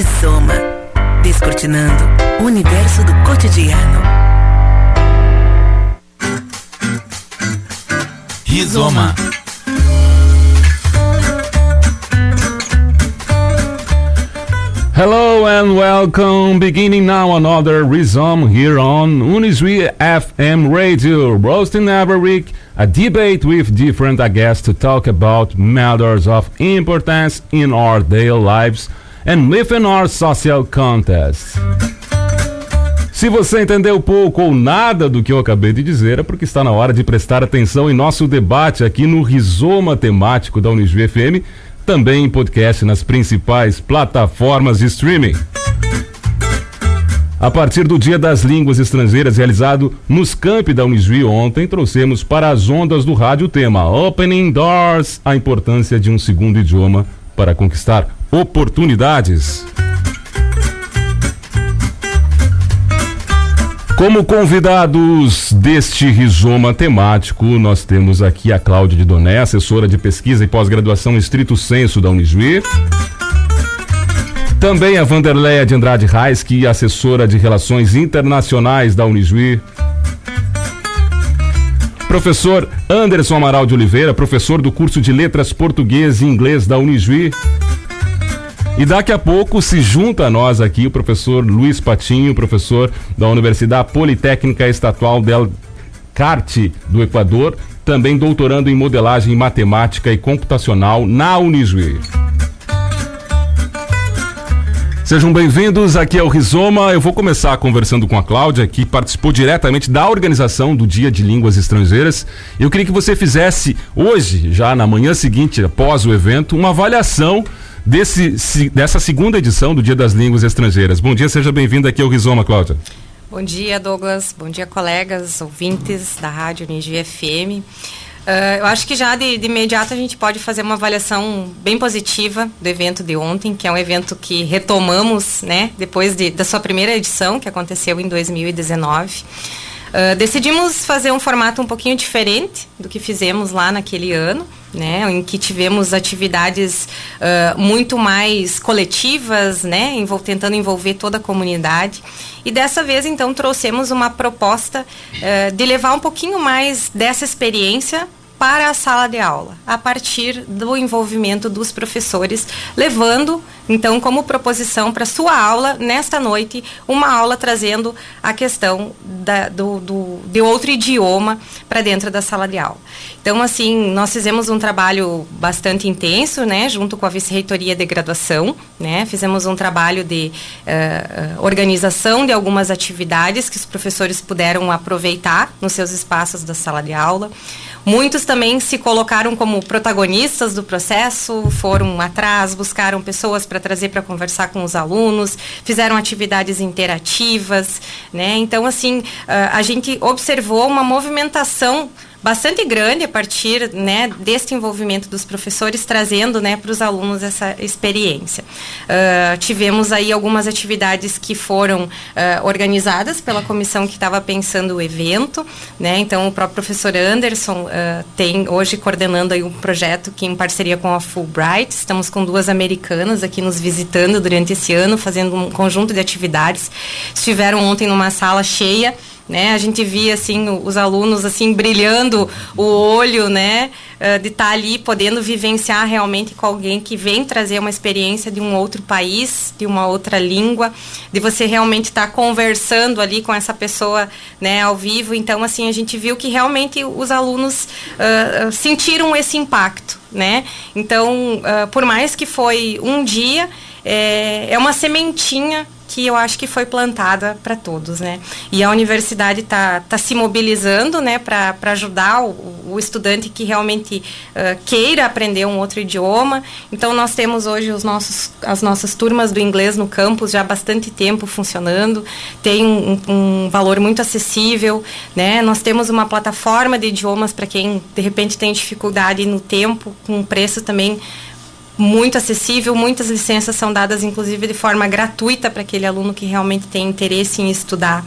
Rizoma. Descortinando o universo do cotidiano. Rizoma. Hello and welcome. Beginning now another Rhizome here on Uniswi FM Radio, roasting every week a debate with different guests to talk about matters of importance in our daily lives and our social context. Se você entendeu pouco ou nada do que eu acabei de dizer, é porque está na hora de prestar atenção em nosso debate aqui no Rizoma Temático da Uniswi FM também em podcast nas principais plataformas de streaming. A partir do Dia das Línguas Estrangeiras realizado nos campi da Unisui ontem, trouxemos para as ondas do rádio o tema Opening Doors, a importância de um segundo idioma para conquistar oportunidades. Como convidados deste rizoma temático, nós temos aqui a Cláudia de Doné, assessora de pesquisa e pós-graduação estrito senso da Unijuí. Também a Vanderleia de Andrade Reis, que é assessora de relações internacionais da Unijuí. Professor Anderson Amaral de Oliveira, professor do curso de Letras Português e Inglês da Unijuí. E daqui a pouco se junta a nós aqui o professor Luiz Patinho, professor da Universidade Politécnica Estadual del Carte do Equador, também doutorando em modelagem matemática e computacional na Unijuí. Sejam bem-vindos aqui ao Rizoma. Eu vou começar conversando com a Cláudia, que participou diretamente da organização do Dia de Línguas Estrangeiras. Eu queria que você fizesse hoje, já na manhã seguinte, após o evento, uma avaliação desse, dessa segunda edição do Dia das Línguas Estrangeiras. Bom dia, seja bem-vinda aqui ao Rizoma, Cláudia. Bom dia, Douglas. Bom dia, colegas, ouvintes da Rádio Unigi FM. Uh, eu acho que já de, de, imediato a gente pode fazer uma avaliação bem positiva do evento de ontem, que é um evento que retomamos, né, depois de, da sua primeira edição, que aconteceu em 2019. Uh, decidimos fazer um formato um pouquinho diferente do que fizemos lá naquele ano, né, em que tivemos atividades uh, muito mais coletivas, né, envol tentando envolver toda a comunidade. E dessa vez, então, trouxemos uma proposta uh, de levar um pouquinho mais dessa experiência para a sala de aula, a partir do envolvimento dos professores, levando então como proposição para sua aula nesta noite uma aula trazendo a questão da, do, do, de outro idioma para dentro da sala de aula. Então assim nós fizemos um trabalho bastante intenso, né, junto com a vice-reitoria de graduação, né, fizemos um trabalho de uh, organização de algumas atividades que os professores puderam aproveitar nos seus espaços da sala de aula. Muitos também se colocaram como protagonistas do processo, foram atrás, buscaram pessoas para trazer para conversar com os alunos, fizeram atividades interativas, né? Então, assim, a gente observou uma movimentação bastante grande a partir né, deste envolvimento dos professores, trazendo né, para os alunos essa experiência. Uh, tivemos aí algumas atividades que foram uh, organizadas pela comissão que estava pensando o evento, né, então o próprio professor Anderson uh, tem hoje coordenando aí um projeto que em parceria com a Fulbright, estamos com duas americanas aqui nos visitando durante esse ano, fazendo um conjunto de atividades. Estiveram ontem numa sala cheia, né? A gente via assim os alunos assim brilhando o olho, né, uh, de estar tá ali podendo vivenciar realmente com alguém que vem trazer uma experiência de um outro país, de uma outra língua, de você realmente estar tá conversando ali com essa pessoa, né, ao vivo. Então assim a gente viu que realmente os alunos uh, sentiram esse impacto, né? Então, uh, por mais que foi um dia, é, é uma sementinha que eu acho que foi plantada para todos, né? E a universidade está tá se mobilizando, né, para ajudar o, o, estudante que realmente uh, queira aprender um outro idioma. Então nós temos hoje os nossos, as nossas turmas do inglês no campus já há bastante tempo funcionando. Tem um, um valor muito acessível, né? Nós temos uma plataforma de idiomas para quem de repente tem dificuldade no tempo, com preço também muito acessível, muitas licenças são dadas inclusive de forma gratuita para aquele aluno que realmente tem interesse em estudar.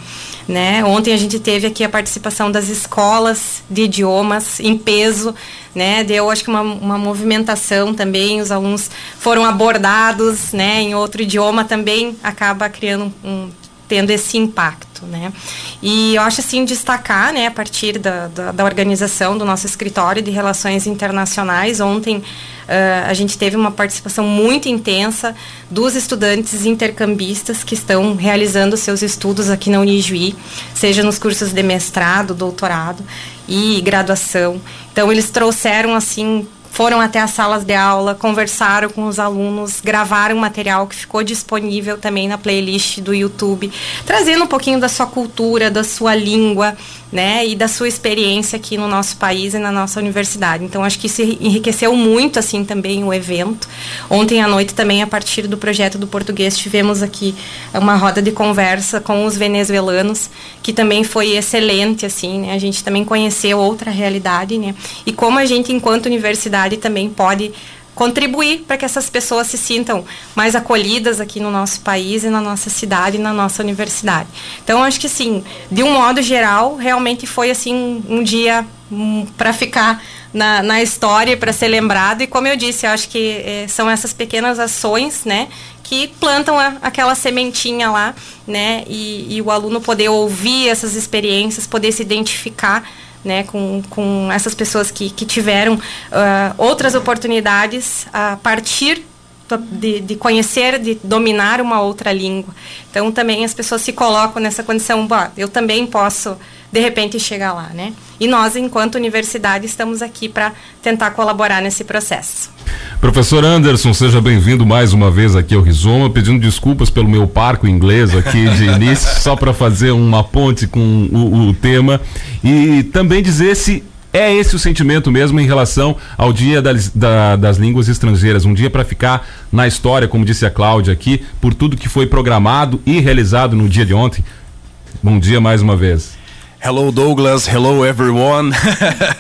Né? Ontem a gente teve aqui a participação das escolas de idiomas em peso, né? Deu acho que uma, uma movimentação também, os alunos foram abordados, né? Em outro idioma também acaba criando um, tendo esse impacto, né? E eu acho assim destacar, né, a partir da, da, da organização do nosso escritório de relações internacionais, ontem uh, a gente teve uma participação muito intensa dos estudantes intercambistas que estão realizando seus estudos aqui na Unijuí, seja nos cursos de mestrado, doutorado e graduação. Então eles trouxeram assim foram até as salas de aula, conversaram com os alunos, gravaram material que ficou disponível também na playlist do YouTube, trazendo um pouquinho da sua cultura, da sua língua, né, e da sua experiência aqui no nosso país e na nossa universidade. Então acho que isso enriqueceu muito assim também o evento. Ontem à noite também a partir do projeto do português tivemos aqui uma roda de conversa com os venezuelanos, que também foi excelente assim, né? A gente também conheceu outra realidade, né? E como a gente enquanto universidade também pode contribuir para que essas pessoas se sintam mais acolhidas aqui no nosso país e na nossa cidade e na nossa universidade. Então acho que sim, de um modo geral, realmente foi assim um dia um, para ficar na, na história para ser lembrado e como eu disse, eu acho que eh, são essas pequenas ações, né, que plantam a, aquela sementinha lá, né, e, e o aluno poder ouvir essas experiências, poder se identificar né, com, com essas pessoas que, que tiveram uh, outras oportunidades a partir de, de, conhecer, de dominar uma outra língua. Então também as pessoas se colocam nessa condição, eu também posso de repente chegar lá, né? E nós, enquanto universidade, estamos aqui para tentar colaborar nesse processo. Professor Anderson, seja bem-vindo mais uma vez aqui ao Rizoma, pedindo desculpas pelo meu parco inglês aqui de início, só para fazer uma ponte com o, o tema e também dizer se é esse o sentimento mesmo em relação ao Dia das, da, das Línguas Estrangeiras, um dia para ficar na história, como disse a Cláudia aqui, por tudo que foi programado e realizado no dia de ontem. Bom dia mais uma vez. Hello Douglas, hello everyone.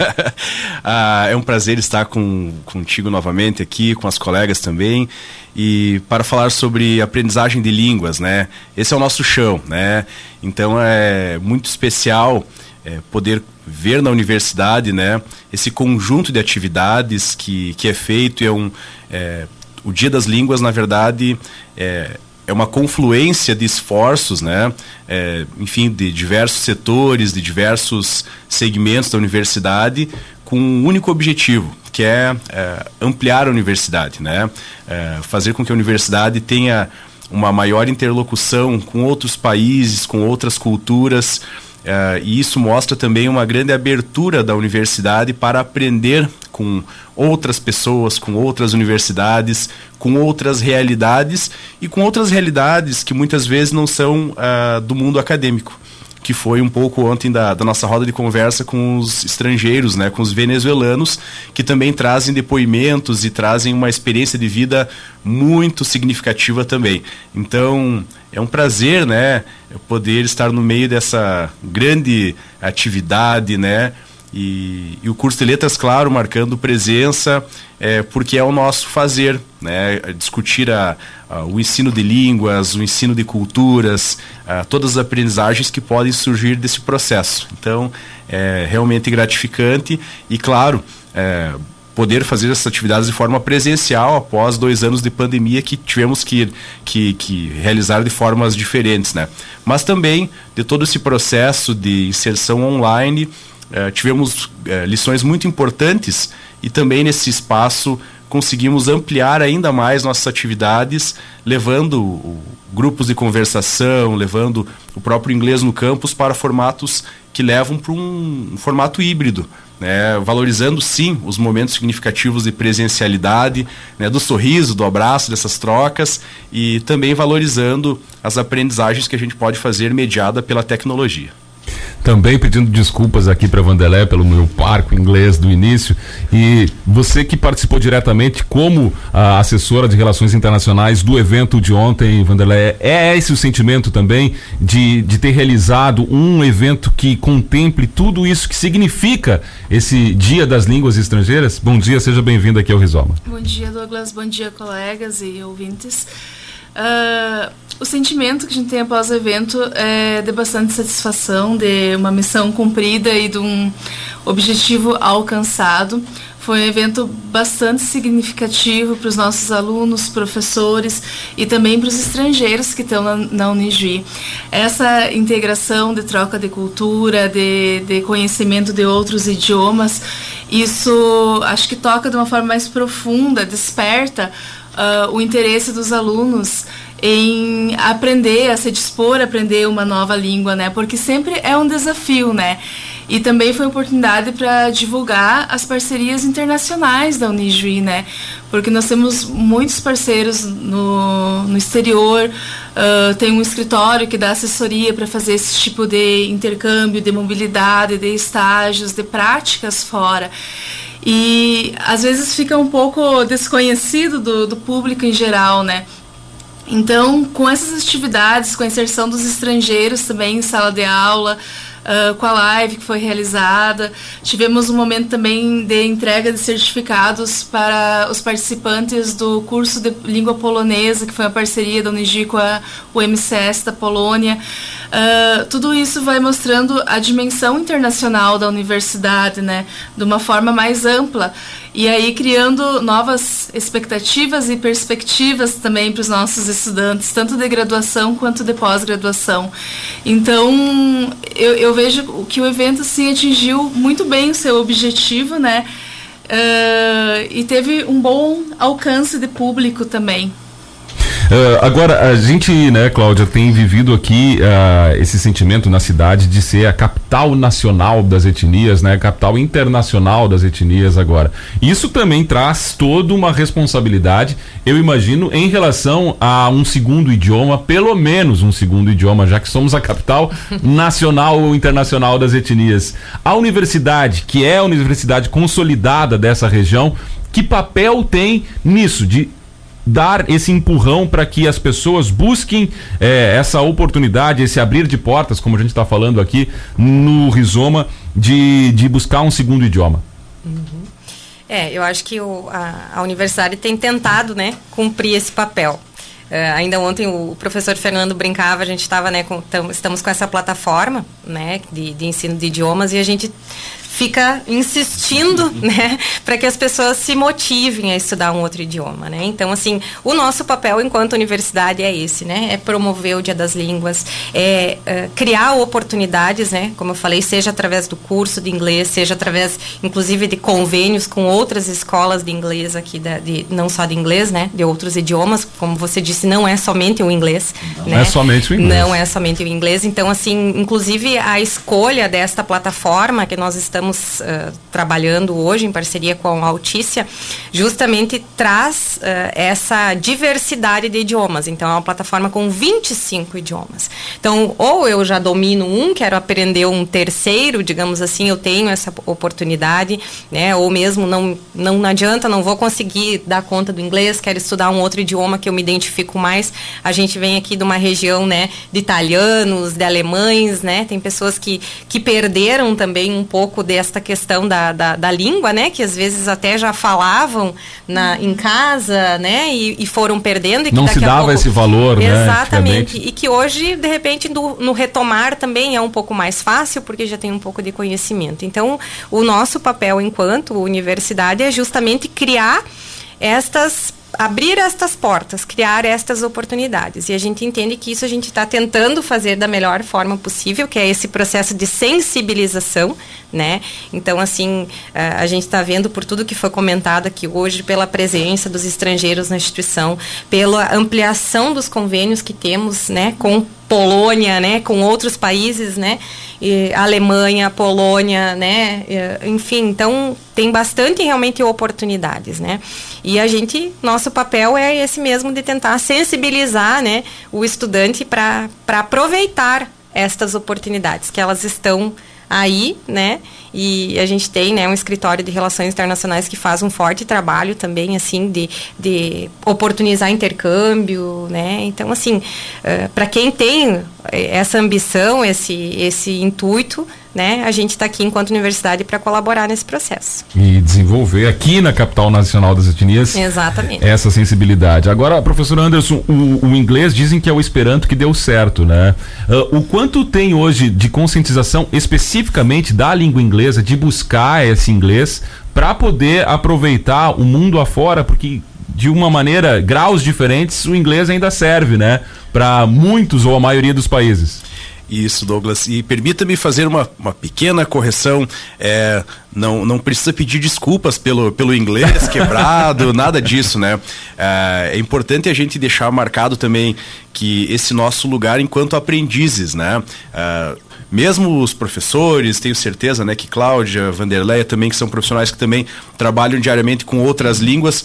ah, é um prazer estar com, contigo novamente aqui, com as colegas também, e para falar sobre aprendizagem de línguas, né? Esse é o nosso chão, né? Então é muito especial é, poder ver na universidade, né? Esse conjunto de atividades que, que é feito é um é, o Dia das Línguas, na verdade, é, é uma confluência de esforços, né? É, enfim, de diversos setores, de diversos segmentos da universidade, com um único objetivo, que é, é ampliar a universidade, né? É, fazer com que a universidade tenha uma maior interlocução com outros países, com outras culturas, Uh, e isso mostra também uma grande abertura da universidade para aprender com outras pessoas, com outras universidades, com outras realidades e com outras realidades que muitas vezes não são uh, do mundo acadêmico que foi um pouco ontem da, da, nossa roda de conversa com os estrangeiros, né, com os venezuelanos, que também trazem depoimentos e trazem uma experiência de vida muito significativa também. Então, é um prazer, né, poder estar no meio dessa grande atividade, né, e, e, o curso de letras, claro, marcando presença, é, porque é o nosso fazer, né? Discutir a, a, o ensino de línguas, o ensino de culturas, a, todas as aprendizagens que podem surgir desse processo. Então, é realmente gratificante e, claro, é, poder fazer essas atividades de forma presencial após dois anos de pandemia que tivemos que, que, que realizar de formas diferentes, né? Mas também de todo esse processo de inserção online eh, tivemos eh, lições muito importantes e também nesse espaço conseguimos ampliar ainda mais nossas atividades, levando grupos de conversação, levando o próprio inglês no campus para formatos que levam para um, formato híbrido, né? valorizando sim os momentos significativos de presencialidade, né? do sorriso, do abraço, dessas trocas e também valorizando as aprendizagens que a gente pode fazer mediada pela tecnologia. Também pedindo desculpas aqui para Vandelé pelo meu parco inglês do início. E você que participou diretamente como a assessora de relações internacionais do evento de ontem, Vandelé, é esse o sentimento também de, de ter realizado um evento que contemple tudo isso que significa esse Dia das Línguas Estrangeiras? Bom dia, seja bem-vindo aqui ao Rizoma. Bom dia, Douglas. Bom dia, colegas e ouvintes. Uh, o sentimento que a gente tem após o evento é de bastante satisfação, de uma missão cumprida e de um objetivo alcançado. Foi um evento bastante significativo para os nossos alunos, professores e também para os estrangeiros que estão na, Unijuí. Essa integração de troca de cultura, de, de conhecimento de outros idiomas, isso acho que toca de uma forma mais profunda, desperta uh, o interesse dos alunos em aprender, a se dispor a aprender uma nova língua, né? Porque sempre é um desafio, né? E também foi oportunidade para divulgar as parcerias internacionais da Unijuí, né? Porque nós temos muitos parceiros no, no exterior, uh, tem um escritório que dá assessoria para fazer esse tipo de intercâmbio, de mobilidade, de estágios, de práticas fora. E às vezes fica um pouco desconhecido do, do público em geral, né? Então, com essas atividades, com a inserção dos estrangeiros também em sala de aula, uh, com a live que foi realizada, tivemos um momento também de entrega de certificados para os participantes do curso de língua polonesa, que foi uma parceria da Unigi com a, o MCS da Polônia. Uh, tudo isso vai mostrando a dimensão internacional da universidade, né, de uma forma mais ampla e aí criando novas expectativas e perspectivas também para os nossos estudantes, tanto de graduação quanto de pós-graduação. Então, eu, eu, vejo que o evento sim atingiu muito bem o seu objetivo, né? Uh, e teve um bom alcance de público também. Uh, agora, a gente, né, Cláudia, tem vivido aqui uh, esse sentimento na cidade de ser a capital nacional das etnias, né, capital internacional das etnias agora. Isso também traz toda uma responsabilidade, eu imagino, em relação a um segundo idioma, pelo menos um segundo idioma, já que somos a capital nacional ou internacional das etnias. A universidade, que é a universidade consolidada dessa região, que papel tem nisso, de dar esse empurrão para que as pessoas busquem é, essa oportunidade, esse abrir de portas, como a gente está falando aqui no Rizoma, de, de buscar um segundo idioma? Uhum. É, eu acho que o, a, a, universidade tem tentado né, cumprir esse papel. Uh, ainda ontem o professor Fernando brincava, a gente estava, né, com, tam, estamos com essa plataforma, né, de, de ensino de idiomas e a gente fica insistindo, né, para que as pessoas se motivem a estudar um outro idioma, né? Então, assim, o nosso papel enquanto universidade é esse, né? É promover o Dia das Línguas, é, é criar oportunidades, né? Como eu falei, seja através do curso de inglês, seja através, inclusive, de convênios com outras escolas de inglês aqui, da, de, não só de inglês, né? De outros idiomas, como você disse, não é somente o inglês, não né? é somente o inglês. Não é somente o inglês. Então, assim, inclusive a escolha desta plataforma que nós estamos estamos uh, trabalhando hoje em parceria com a Altícia, justamente traz uh, essa diversidade de idiomas. Então, é uma plataforma com 25 idiomas. Então, ou eu já domino um, quero aprender um terceiro, digamos assim, eu tenho essa oportunidade, né? Ou mesmo não, não adianta, não vou conseguir dar conta do inglês, quero estudar um outro idioma que eu me identifico mais. A gente vem aqui de uma região, né, de italianos, de alemães, né? Tem pessoas que, que perderam também um pouco desta questão da, da, da, língua, né? Que às vezes até já falavam na, em casa, né? E, e foram perdendo. E Não se dava pouco... esse valor, Exatamente. né? Exatamente. E que hoje, de repente, no, no retomar também é um pouco mais fácil, porque já tem um pouco de conhecimento. Então, o nosso papel enquanto universidade é justamente criar estas abrir estas portas, criar estas oportunidades. E a gente entende que isso a gente está tentando fazer da melhor forma possível, que é esse processo de sensibilização, né? Então, assim, a gente está vendo por tudo que foi comentado aqui hoje, pela presença dos estrangeiros na instituição, pela ampliação dos convênios que temos, né, com Polônia, né, com outros países, né, e Alemanha, Polônia, né, enfim, então tem bastante realmente oportunidades, né, e a gente, nosso papel é esse mesmo de tentar sensibilizar, né, o estudante para aproveitar estas oportunidades, que elas estão aí, né? E a gente tem, né, um escritório de relações internacionais que faz um forte trabalho também, assim, de, de oportunizar intercâmbio, né? Então, assim, uh, eh, para quem tem essa ambição, esse, esse intuito, né, a gente está aqui enquanto universidade para colaborar nesse processo. E desenvolver aqui na capital nacional das etnias Exatamente. essa sensibilidade. Agora, professor Anderson, o, o inglês dizem que é o Esperanto que deu certo, né? Uh, o quanto tem hoje de conscientização especificamente da língua inglesa, de buscar esse inglês para poder aproveitar o mundo afora, porque de uma maneira, graus diferentes, o inglês ainda serve, né? Para muitos ou a maioria dos países. Isso, Douglas. E permita-me fazer uma, uma pequena correção. É, não, não precisa pedir desculpas pelo, pelo inglês quebrado, nada disso, né? É, é, importante a gente deixar marcado também que esse nosso lugar enquanto aprendizes, né? É, mesmo os professores, tenho certeza, né, que Cláudia, Vanderleia também, que são profissionais que também trabalham diariamente com outras línguas,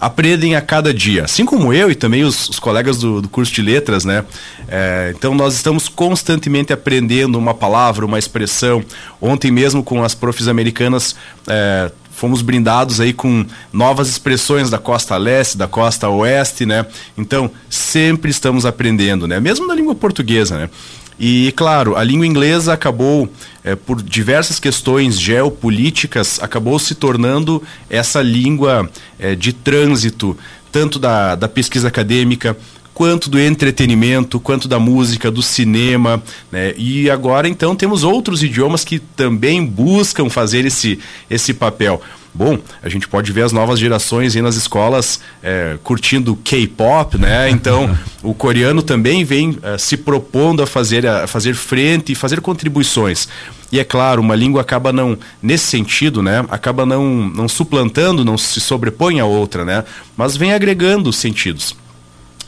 aprendem a cada dia, assim como eu e também os, os colegas do, do, curso de letras, né? É, então nós estamos constantemente aprendendo uma palavra, uma expressão. Ontem mesmo com as profs americanas é, fomos brindados aí com novas expressões da costa leste, da costa oeste, né? Então sempre estamos aprendendo, né? Mesmo na língua portuguesa, né? E, claro, a língua inglesa acabou, é, por diversas questões geopolíticas, acabou se tornando essa língua é, de trânsito, tanto da, da pesquisa acadêmica, quanto do entretenimento, quanto da música, do cinema, né? E agora então temos outros idiomas que também buscam fazer esse, esse papel. Bom, a gente pode ver as novas gerações aí nas escolas é, curtindo K-pop, né? Então, o coreano também vem é, se propondo a fazer, a fazer frente e fazer contribuições. E é claro, uma língua acaba não, nesse sentido, né? Acaba não, não suplantando, não se sobrepõe a outra, né? Mas vem agregando sentidos.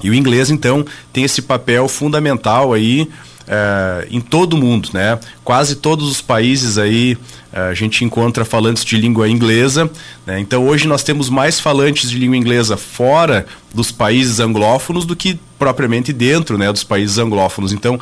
E o inglês, então, tem esse papel fundamental aí é, em todo o mundo, né? Quase todos os países aí é, a gente encontra falantes de língua inglesa. Né? Então hoje nós temos mais falantes de língua inglesa fora dos países anglófonos do que propriamente dentro né, dos países anglófonos. Então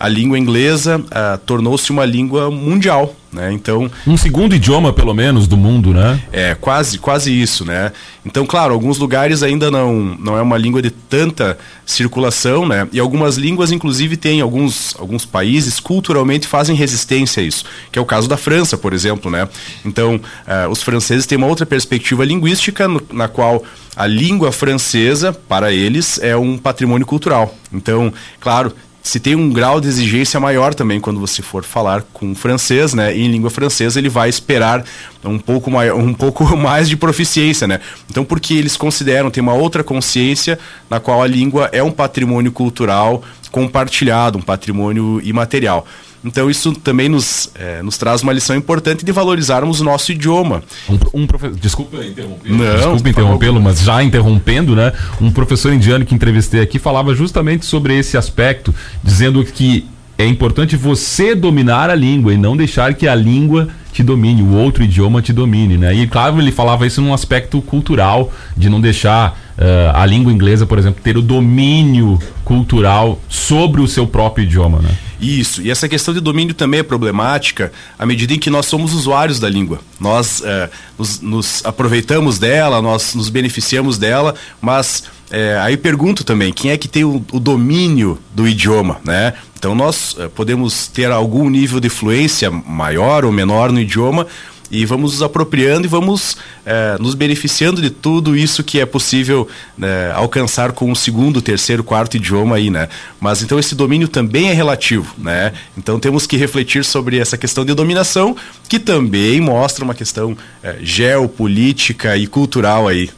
a língua inglesa uh, tornou-se uma língua mundial, né? Então um segundo idioma pelo menos do mundo, né? É quase quase isso, né? Então claro, alguns lugares ainda não não é uma língua de tanta circulação, né? E algumas línguas inclusive têm alguns alguns países culturalmente fazem resistência a isso, que é o caso da França, por exemplo, né? Então uh, os franceses têm uma outra perspectiva linguística no, na qual a língua francesa para eles é um patrimônio cultural. Então, claro, se tem um grau de exigência maior também quando você for falar com francês, né? E em língua francesa ele vai esperar um pouco, maior, um pouco mais de proficiência, né? Então, porque eles consideram, tem uma outra consciência na qual a língua é um patrimônio cultural compartilhado, um patrimônio imaterial. Então isso também nos, é, nos traz uma lição importante de valorizarmos o nosso idioma. Um, um profe... Desculpa interromper. Não, Desculpa interrompê-lo, mas já interrompendo, né? Um professor indiano que entrevistei aqui falava justamente sobre esse aspecto, dizendo que é importante você dominar a língua e não deixar que a língua te domine, o outro idioma te domine, né? E claro, ele falava isso num aspecto cultural, de não deixar uh, a língua inglesa, por exemplo, ter o domínio cultural sobre o seu próprio idioma, né? Isso, e essa questão de domínio também é problemática à medida em que nós somos usuários da língua. Nós uh, nos, nos, aproveitamos dela, nós nos beneficiamos dela, mas uh, aí pergunto também, quem é que tem o, o domínio do idioma, né? Então nós uh, podemos ter algum nível de fluência maior ou menor no idioma, e vamos nos apropriando e vamos é, nos beneficiando de tudo isso que é possível né, alcançar com o segundo, terceiro, quarto idioma aí, né? Mas então esse domínio também é relativo, né? Então temos que refletir sobre essa questão de dominação, que também mostra uma questão é, geopolítica e cultural aí.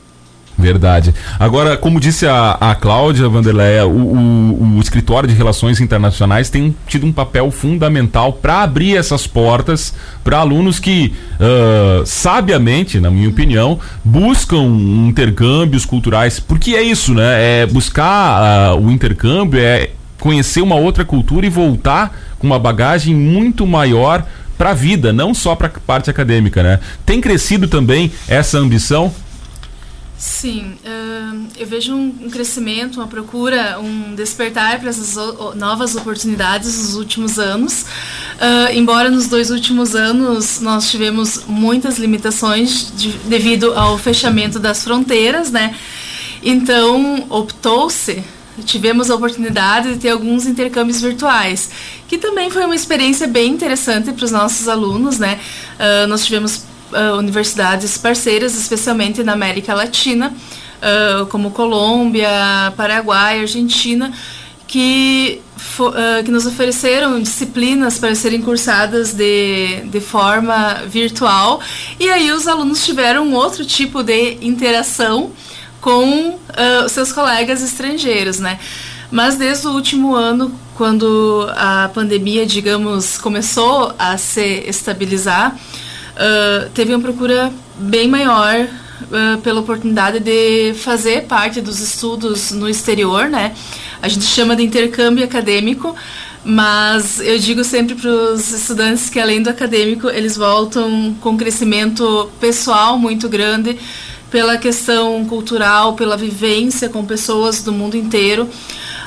Verdade. Agora, como disse a, a Cláudia Vanderleia, o, o, o, escritório de relações internacionais tem tido um papel fundamental para abrir essas portas para alunos que, uh, sabiamente, na minha opinião, buscam intercâmbios culturais. Porque é isso, né? É buscar uh, o intercâmbio, é conhecer uma outra cultura e voltar com uma bagagem muito maior para a vida, não só para a parte acadêmica, né? Tem crescido também essa ambição Sim, eu vejo um, crescimento, uma procura, um despertar para essas novas oportunidades nos últimos anos. Embora nos dois últimos anos nós tivemos muitas limitações de, devido ao fechamento das fronteiras, né? Então optou-se tivemos a oportunidade de ter alguns intercâmbios virtuais, que também foi uma experiência bem interessante para os nossos alunos, né? Uh, nós tivemos uh, universidades parceiras, especialmente na América Latina, uh, como Colômbia, Paraguai, Argentina, que, uh, que nos ofereceram disciplinas para serem cursadas de, de forma virtual. E aí os alunos tiveram outro tipo de interação com seus colegas estrangeiros, né? Mas desde o último ano, quando a pandemia, digamos, começou a se estabilizar, uh, teve uma procura bem maior uh, pela oportunidade de fazer parte dos estudos no exterior, né? A gente chama de intercâmbio acadêmico, mas eu digo sempre para os estudantes que além do acadêmico eles voltam com um crescimento pessoal muito grande pela questão cultural, pela vivência com pessoas do mundo inteiro.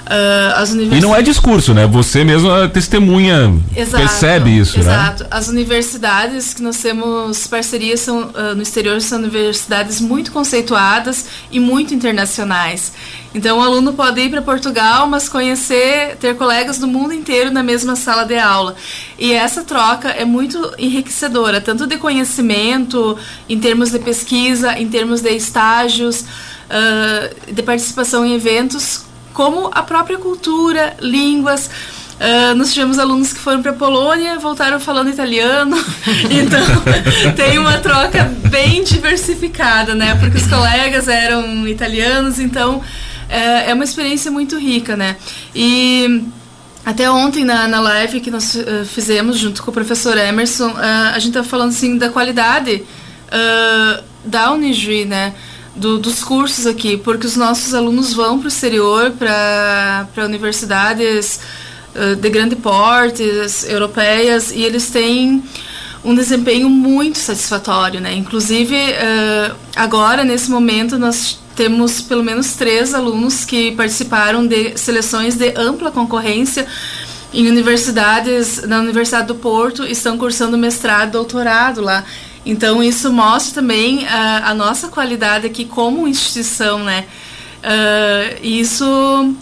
Uh, as universidades... E não é discurso, né? Você mesmo é testemunha, exato, percebe isso, exato. né? Exato. As universidades que nós temos parcerias são, uh, no exterior são universidades muito conceituadas e muito internacionais. Então, o aluno pode ir para Portugal, mas conhecer, ter colegas do mundo inteiro na mesma sala de aula. E essa troca é muito enriquecedora, tanto de conhecimento, em termos de pesquisa, em termos de estágios, uh, de participação em eventos, como a própria cultura, línguas. Uh, nós tivemos alunos que foram para a Polônia, voltaram falando italiano, então tem uma troca bem diversificada, né? Porque os colegas eram italianos, então é, é uma experiência muito rica, né? E até ontem na, na live que nós uh, fizemos junto com o professor Emerson, uh, a gente estava falando assim da qualidade da Unijuí, né? Do, dos cursos aqui, porque os nossos alunos vão para o exterior, para universidades uh, de grande porte, europeias, e eles têm um desempenho muito satisfatório, né? Inclusive, uh, agora, nesse momento, nós temos pelo menos três alunos que participaram de seleções de ampla concorrência em universidades, na Universidade do Porto, estão cursando mestrado, doutorado lá. Então isso mostra também a, a nossa qualidade aqui como instituição, né? Uh, isso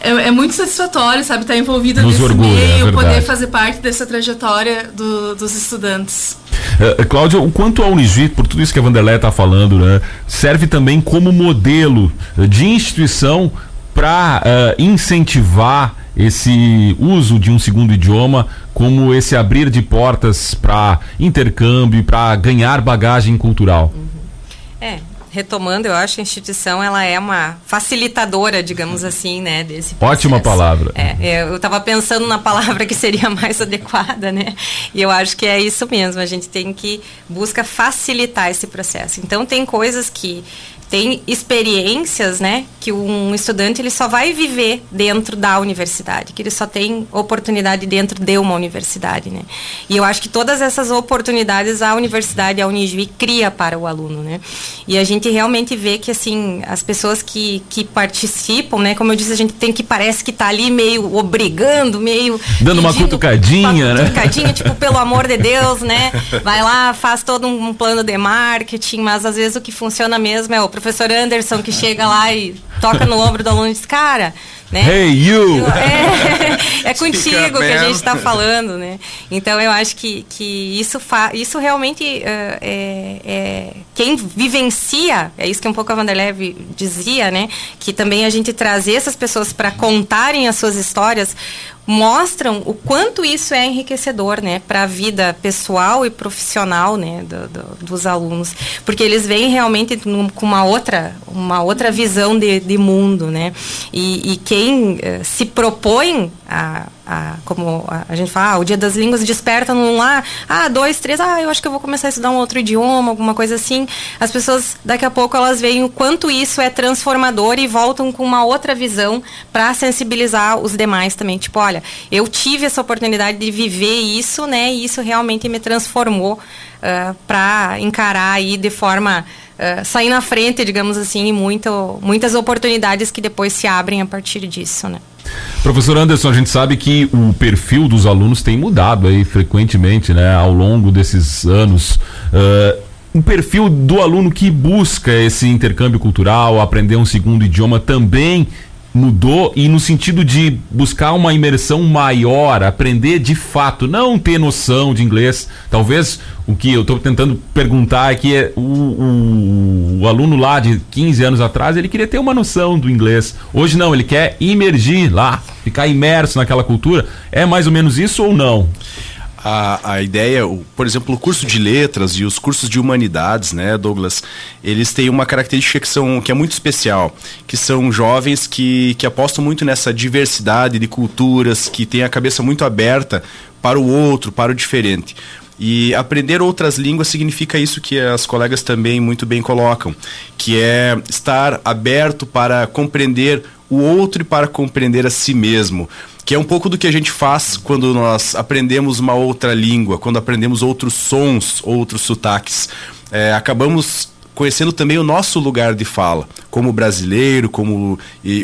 é, é, muito satisfatório, sabe, estar envolvida Nos nesse orgulha, meio, é poder fazer parte dessa trajetória do, dos estudantes. Uh, Cláudia, o quanto a Unijuí, por tudo isso que a Vanderlei está falando, né, serve também como modelo de instituição para uh, incentivar esse uso de um segundo idioma como esse abrir de portas para intercâmbio, para ganhar bagagem cultural. Uhum. É, retomando, eu acho que a instituição ela é uma facilitadora, digamos assim, né, desse processo. Ótima palavra. É, é eu estava pensando na palavra que seria mais adequada, né? E eu acho que é isso mesmo. A gente tem que busca facilitar esse processo. Então tem coisas que tem experiências, né, que um estudante ele só vai viver dentro da universidade, que ele só tem oportunidade dentro de uma universidade, né? E eu acho que todas essas oportunidades a universidade, a Unijuí cria para o aluno, né? E a gente realmente vê que assim, as pessoas que, que participam, né, como eu disse, a gente tem que parece que tá ali meio obrigando, meio dando uma cutucadinha, uma né? Cutucadinha, tipo, pelo amor de Deus, né? Vai lá, faz todo um plano de marketing, mas às vezes o que funciona mesmo é o professor Anderson que chega lá e toca no ombro do aluno e diz, cara, né? Hey, you! É, é contigo que a gente está falando, né? Então eu acho que, que isso, fa isso realmente uh, é, é, quem vivencia, é isso que um pouco a Vanderlei dizia, né? Que também a gente trazer essas pessoas para contarem as suas histórias, mostram o quanto isso é enriquecedor, né, para a vida pessoal e profissional, né, do, do, dos alunos, porque eles vêm realmente num, com uma outra, uma outra visão de, de mundo, né, e, e quem uh, se propõe a a, como a, a, gente fala, ah, o Dia das Línguas desperta num lá, ah, dois, três, ah, eu acho que eu vou começar a estudar um outro idioma, alguma coisa assim. As pessoas, daqui a pouco, elas veem o quanto isso é transformador e voltam com uma outra visão para sensibilizar os demais também. Tipo, olha, eu tive essa oportunidade de viver isso, né, e isso realmente me transformou uh, para encarar aí de forma uh, sair na frente, digamos assim, e muito, muitas oportunidades que depois se abrem a partir disso, né? Professor Anderson, a gente sabe que o perfil dos alunos tem mudado aí frequentemente, né, ao longo desses anos. Uh, o perfil do aluno que busca esse intercâmbio cultural, aprender um segundo idioma também mudou e no sentido de buscar uma imersão maior, aprender de fato, não ter noção de inglês. Talvez o que eu estou tentando perguntar aqui é o, o, o, aluno lá de 15 anos atrás, ele queria ter uma noção do inglês. Hoje não, ele quer imergir lá, ficar imerso naquela cultura. É mais ou menos isso ou não? A, a ideia, o, por exemplo, o curso de letras e os cursos de humanidades, né, Douglas, eles têm uma característica que, são, que é muito especial, que são jovens que, que apostam muito nessa diversidade de culturas, que têm a cabeça muito aberta para o outro, para o diferente. E aprender outras línguas significa isso que as colegas também muito bem colocam, que é estar aberto para compreender o outro e para compreender a si mesmo que é um pouco do que a gente faz quando nós aprendemos uma outra língua, quando aprendemos outros sons, outros sotaques. É, acabamos conhecendo também o nosso lugar de fala, como brasileiro, como,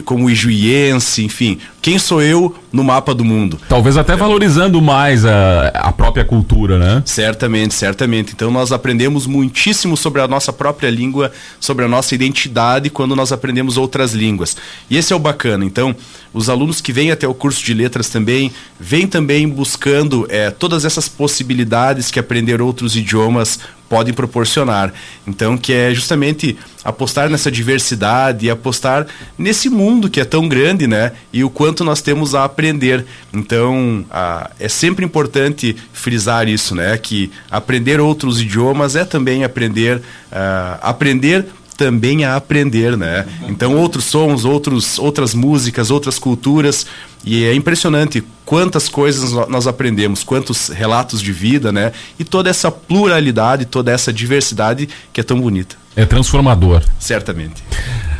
como ijuiense, enfim. Quem sou eu no mapa do mundo? Talvez até valorizando mais a, a própria cultura, né? Certamente, certamente. Então nós aprendemos muitíssimo sobre a nossa própria língua, sobre a nossa identidade quando nós aprendemos outras línguas. E esse é o bacana. Então, os alunos que vêm até o curso de letras também, vêm também buscando é, todas essas possibilidades que aprender outros idiomas podem proporcionar. Então, que é justamente apostar nessa diversidade e apostar nesse mundo que é tão grande, né? E o quanto nós temos a aprender. Então, a, é sempre importante frisar isso, né? Que aprender outros idiomas é também aprender, uh, aprender também a aprender, né? Então outros sons, outros, outras músicas, outras culturas e é impressionante quantas coisas nós aprendemos, quantos relatos de vida, né? E toda essa pluralidade, toda essa diversidade que é tão bonita. É transformador. Certamente.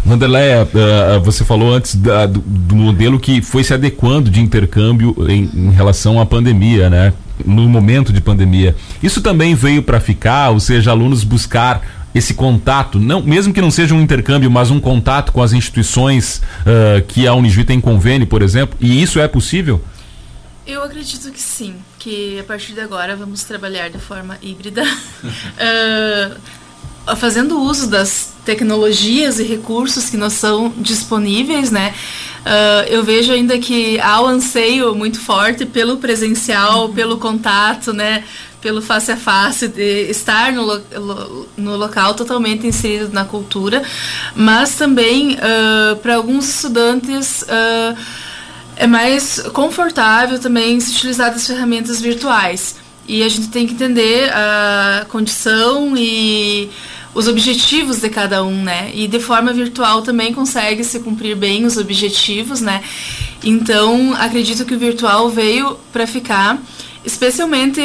Vanderleia, uh, você falou antes do, modelo que foi se adequando de intercâmbio em, em relação à pandemia, né? No momento de pandemia. Isso também veio para ficar, ou seja, alunos buscar esse contato, não, mesmo que não seja um intercâmbio, mas um contato com as instituições uh, que a Unijuí tem convênio, por exemplo, e isso é possível? Eu acredito que sim, que a partir de agora vamos trabalhar de forma híbrida, uh, fazendo uso das tecnologias e recursos que nos são disponíveis, né? Uh, eu vejo ainda que há um anseio muito forte pelo presencial, pelo contato, né? Pelo face a face, de estar no, lo, no local totalmente inserido na cultura, mas também uh, para alguns estudantes uh, é mais confortável também se utilizar das ferramentas virtuais. E a gente tem que entender a condição e os objetivos de cada um, né? E de forma virtual também consegue se cumprir bem os objetivos, né? Então, acredito que o virtual veio para ficar especialmente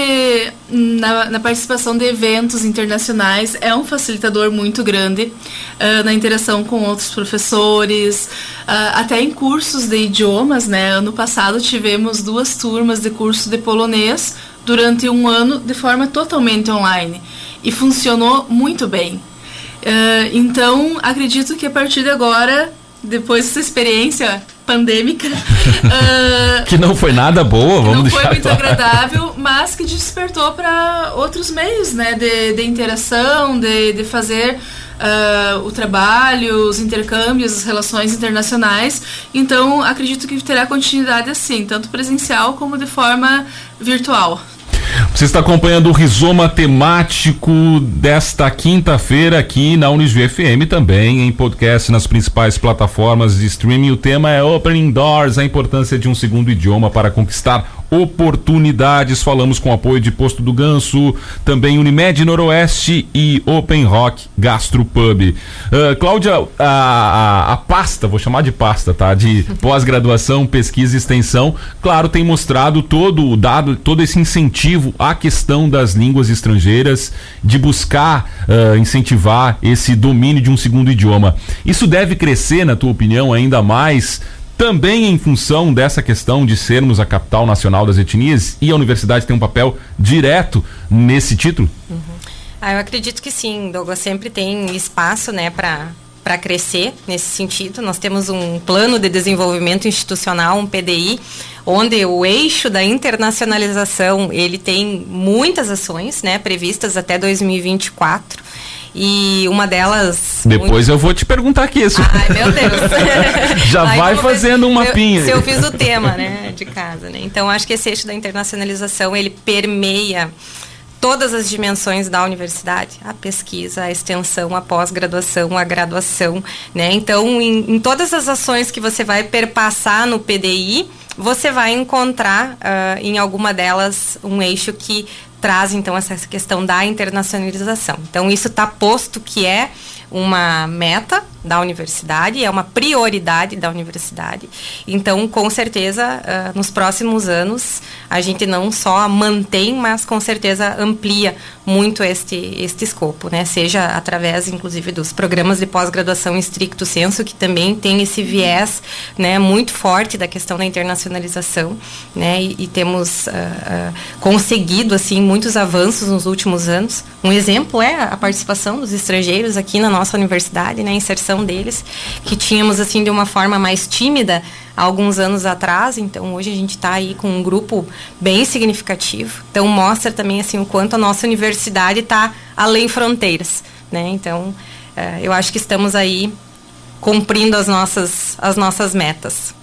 na, na, participação de eventos internacionais, é um facilitador muito grande uh, na interação com outros professores, uh, até em cursos de idiomas, né? Ano passado tivemos duas turmas de curso de polonês durante um ano de forma totalmente online e funcionou muito bem. Uh, então, acredito que a partir de agora, depois dessa experiência pandêmica. uh, que não foi nada boa, vamos não deixar. Não foi muito claro. agradável, mas que despertou para outros meios, né? De, de interação, de, de fazer. Uh, o trabalho, os intercâmbios, as relações internacionais. Então, acredito que terá continuidade assim, tanto presencial como de forma virtual. Você está acompanhando o Rizoma Temático desta quinta-feira aqui na Unisv FM também em podcast nas principais plataformas de streaming. O tema é Opening Doors, a importância de um segundo idioma para conquistar oportunidades. Falamos com apoio de Posto do Ganso, também Unimed Noroeste e Open Rock Gastro Pub. Uh, Cláudia, a, a, a, pasta, vou chamar de pasta, tá? De pós-graduação, pesquisa e extensão, claro, tem mostrado todo o dado, todo esse incentivo à questão das línguas estrangeiras, de buscar uh, incentivar esse domínio de um segundo idioma. Isso deve crescer, na tua opinião, ainda mais também em função dessa questão de sermos a capital nacional das etnias e a universidade tem um papel direto nesse título? Uhum. Ah, eu acredito que sim, Douglas sempre tem espaço, né, para para crescer nesse sentido. Nós temos um plano de desenvolvimento institucional, um PDI, onde o eixo da internacionalização, ele tem muitas ações, né, previstas até 2024. E uma delas. Depois muito... eu vou te perguntar aqui isso. Ai, meu Deus. Já Aí vai fazendo um mapinha. Se eu, se eu fiz o tema, né, de casa, né? Então acho que esse eixo da internacionalização ele permeia todas as dimensões da universidade, a pesquisa, a extensão, a pós-graduação, a graduação, né? Então, em, em, todas as ações que você vai perpassar no PDI, você vai encontrar uh, em alguma delas um eixo que traz então essa questão da internacionalização. Então, isso está posto que é uma meta da universidade, é uma prioridade da universidade. Então, com certeza, uh, nos próximos anos, a gente não só mantém, mas com certeza amplia muito este, este escopo, né? Seja através, inclusive, dos programas de pós-graduação em estricto senso, que também tem esse viés né, muito forte da questão da internacionalização, né? E, e temos uh, uh, conseguido, assim, muitos avanços nos últimos anos. Um exemplo é a participação dos estrangeiros aqui na nossa universidade, né? A deles, que tínhamos assim de uma forma mais tímida há alguns anos atrás. Então hoje a gente está aí com um grupo bem significativo. Então mostra também assim o quanto a nossa universidade está além fronteiras, né? Então eh, eu acho que estamos aí cumprindo as nossas as nossas metas.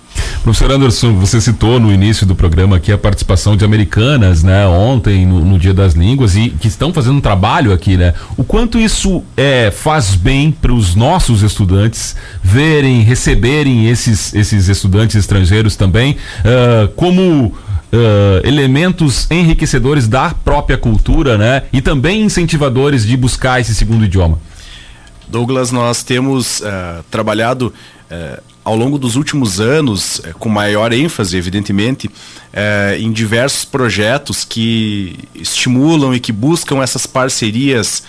Professor Anderson, você citou no início do programa aqui a participação de americanas, né, ontem no, no Dia das Línguas e que estão fazendo um trabalho aqui, né? O quanto isso é, faz bem para os nossos estudantes verem, receberem esses, esses estudantes estrangeiros também uh, como Uh, elementos enriquecedores da própria cultura, né? E também incentivadores de buscar esse segundo idioma. Douglas, nós temos uh, trabalhado uh, ao longo dos últimos anos, é, com maior ênfase, evidentemente, é, em diversos projetos que estimulam e que buscam essas parcerias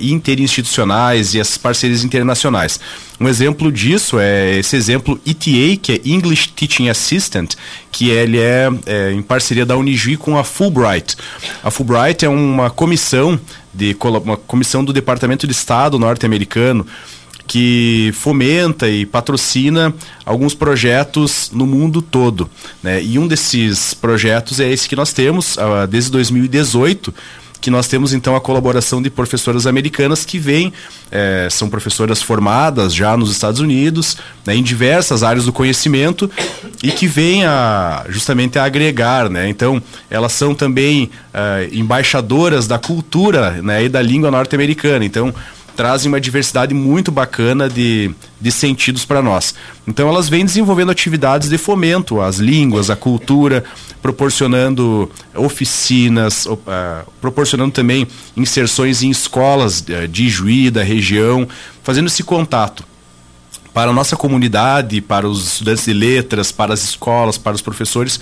interinstitucionais e essas parcerias internacionais. Um exemplo disso é esse exemplo ETA, que é English Teaching Assistant, que ele é, é em parceria da Unigi com a Fulbright. A Fulbright é uma comissão de uma comissão do Departamento de Estado norte-americano que fomenta e patrocina alguns projetos no mundo todo. Né? E um desses projetos é esse que nós temos uh, desde 2018 que nós temos então a colaboração de professoras americanas que vêm, é, são professoras formadas já nos Estados Unidos, né, em diversas áreas do conhecimento e que vêm a, justamente a agregar, né? Então elas são também uh, embaixadoras da cultura né, e da língua norte-americana. Então trazem uma diversidade muito bacana de, de sentidos para nós. Então elas vêm desenvolvendo atividades de fomento às línguas, à cultura, proporcionando oficinas, uh, proporcionando também inserções em escolas uh, de Juí, da região, fazendo esse contato para a nossa comunidade, para os estudantes de letras, para as escolas, para os professores,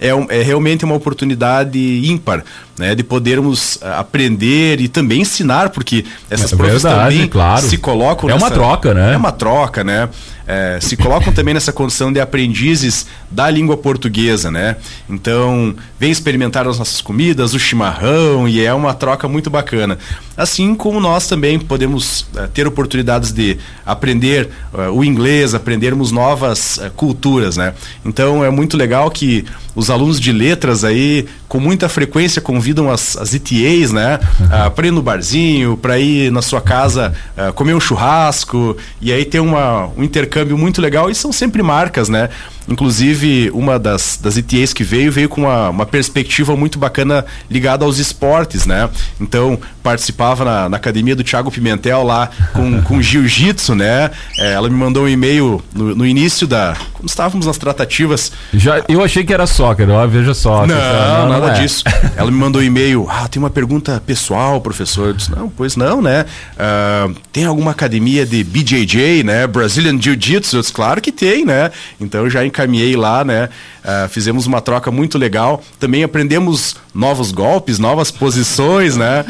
é, um, é realmente uma oportunidade ímpar, né, de podermos uh, aprender e também ensinar, porque essas é profs também claro. se colocam. É nessa, uma troca, né? É uma troca, né? É, se colocam também nessa condição de aprendizes da língua portuguesa, né? Então, vem experimentar as nossas comidas, o chimarrão, e é uma troca muito bacana. Assim como nós também podemos uh, ter oportunidades de aprender uh, o inglês, aprendermos novas culturas, né? Então, é muito legal que os alunos de letras aí, com muita frequência, convidam as, as ETAs, né? Uhum. Uh, para ir no barzinho, para ir na sua casa uh, comer um churrasco, e aí tem uma, um intercâmbio muito legal, e são sempre marcas, né? Inclusive, uma das, das ETAs que veio, veio com uma, uma perspectiva muito bacana ligada aos esportes, né? Então, participava na, na academia do Thiago Pimentel lá com, com jiu-jitsu, né? É, ela me mandou um e-mail no, no, início da. Quando estávamos nas tratativas. Já, eu achei que era soccer, ó, veja só. Não, não, nada não é. disso. Ela me mandou um e-mail, ah, tem uma pergunta pessoal, professor. Eu disse, não, pois não, né? Uh, tem alguma academia de BJJ, né? Brazilian Jiu-Jitsu? Claro que tem, né? Então já encaminhei lá, né? Uh, fizemos uma troca muito legal. Também aprendemos novos golpes, novas posições, né?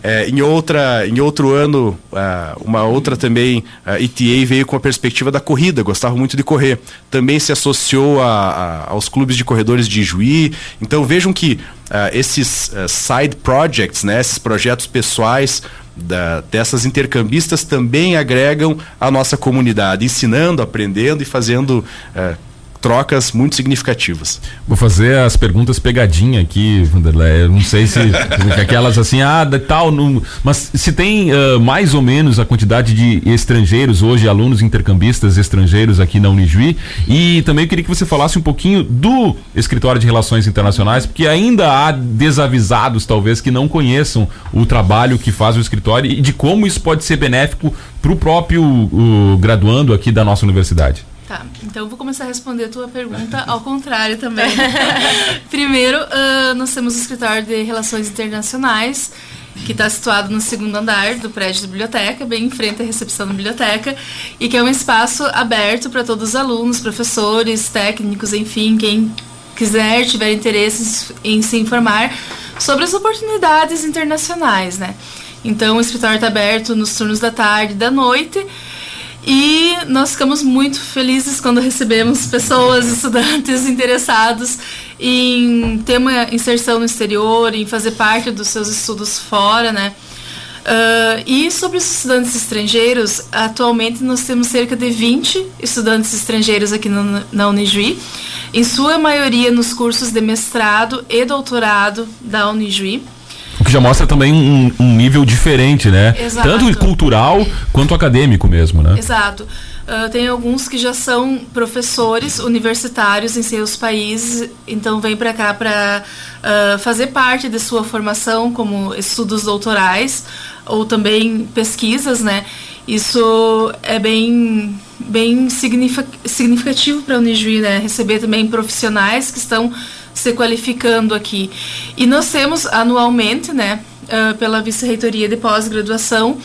É, em, outra, em outro ano, uh, uma outra também, uh, ETA veio com a perspectiva da corrida, gostava muito de correr. Também se associou a, a, aos clubes de corredores de Juí. Então vejam que uh, esses uh, side projects, né, esses projetos pessoais da, dessas intercambistas também agregam a nossa comunidade, ensinando, aprendendo e fazendo trocas muito significativas. Vou fazer as perguntas pegadinha aqui, Vanderlei. Eu não sei se aquelas assim, ah, tal, não, mas se tem uh, mais ou menos a quantidade de estrangeiros hoje, alunos intercambistas estrangeiros aqui na Unijuí. E também eu queria que você falasse um pouquinho do escritório de relações internacionais, porque ainda há desavisados talvez que não conheçam o trabalho que faz o escritório e de como isso pode ser benéfico para o próprio uh, graduando aqui da nossa universidade. Tá, então eu vou começar a responder a tua pergunta ao contrário também. Primeiro, uh, nós temos o escritório de Relações Internacionais, que está situado no segundo andar do prédio da biblioteca, bem em frente à recepção da biblioteca, e que é um espaço aberto para todos os alunos, professores, técnicos, enfim, quem quiser, tiver interesse em se informar sobre as oportunidades internacionais, né? Então, o escritório está aberto nos turnos da tarde e da noite, e nós ficamos muito felizes quando recebemos pessoas, estudantes interessados em ter uma inserção no exterior, em fazer parte dos seus estudos fora, né? Uh, e sobre os estudantes estrangeiros, atualmente nós temos cerca de 20 estudantes estrangeiros aqui no, na Unijuí, em sua maioria nos cursos de mestrado e doutorado da Unijuí. O que já mostra também um, um nível diferente, né? Exato. Tanto cultural quanto acadêmico mesmo, né? Exato. Uh, tem alguns que já são professores universitários em seus países, então vem para cá para uh, ah, fazer parte de sua formação, como estudos doutorais ou também pesquisas, né? Isso é bem, bem significativo para a Unijuí, né? Receber também profissionais que estão se qualificando aqui. E nós temos anualmente, né, uh, pela Vice-Reitoria de Pós-Graduação,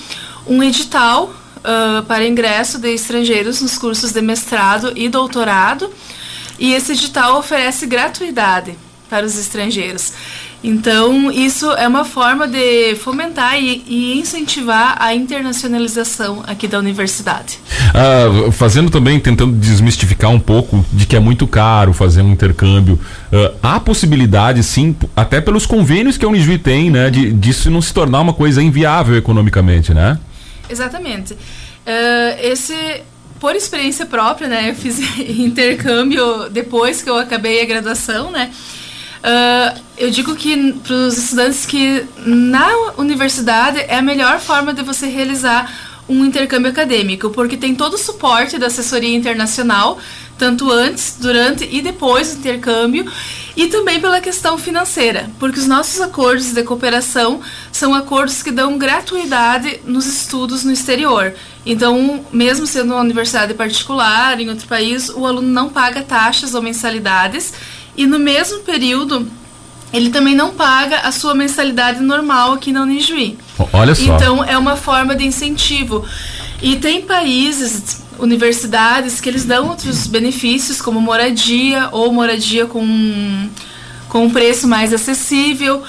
um edital uh, para ingresso de estrangeiros nos cursos de mestrado e doutorado. E esse edital oferece gratuidade para os estrangeiros. Então, isso é uma forma de fomentar e, e incentivar a internacionalização aqui da universidade. Ah, fazendo também, tentando desmistificar um pouco de que é muito caro fazer um intercâmbio, uh, há possibilidade, sim, até pelos convênios que a Unijuí tem, né, de, disso não se tornar uma coisa inviável economicamente, né? Exatamente. Uh, esse por experiência própria, né? Eu fiz intercâmbio depois que eu acabei a graduação, né? Uh, eu digo que para os estudantes que na universidade é a melhor forma de você realizar um intercâmbio acadêmico, porque tem todo o suporte da assessoria internacional, tanto antes, durante e depois do intercâmbio, e também pela questão financeira, porque os nossos acordos de cooperação são acordos que dão gratuidade nos estudos no exterior. Então, mesmo sendo uma universidade particular em outro país, o aluno não paga taxas ou mensalidades e no mesmo período ele também não paga a sua mensalidade normal aqui na Unijuí. Olha só. Então é uma forma de incentivo. E tem países, universidades que eles dão outros benefícios como moradia ou moradia com com um preço mais acessível.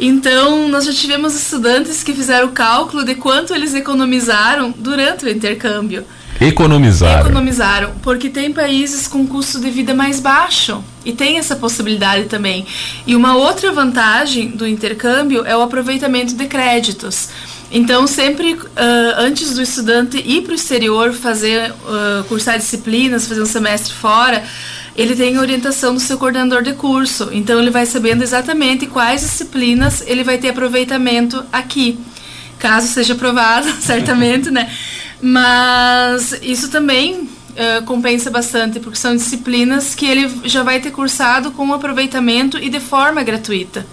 Então, nós já tivemos estudantes que fizeram o cálculo de quanto eles economizaram durante o intercâmbio. Economizaram. Economizaram, porque tem países com custo de vida mais baixo e tem essa possibilidade também. E uma outra vantagem do intercâmbio é o aproveitamento de créditos. Então, sempre uh, antes do estudante ir para o exterior fazer, uh, cursar disciplinas, fazer um semestre fora, ele tem orientação do seu coordenador de curso. Então, ele vai sabendo exatamente quais disciplinas ele vai ter aproveitamento aqui. Caso seja aprovado, certamente, né? Mas isso também uh, compensa bastante, porque são disciplinas que ele já vai ter cursado com aproveitamento e de forma gratuita.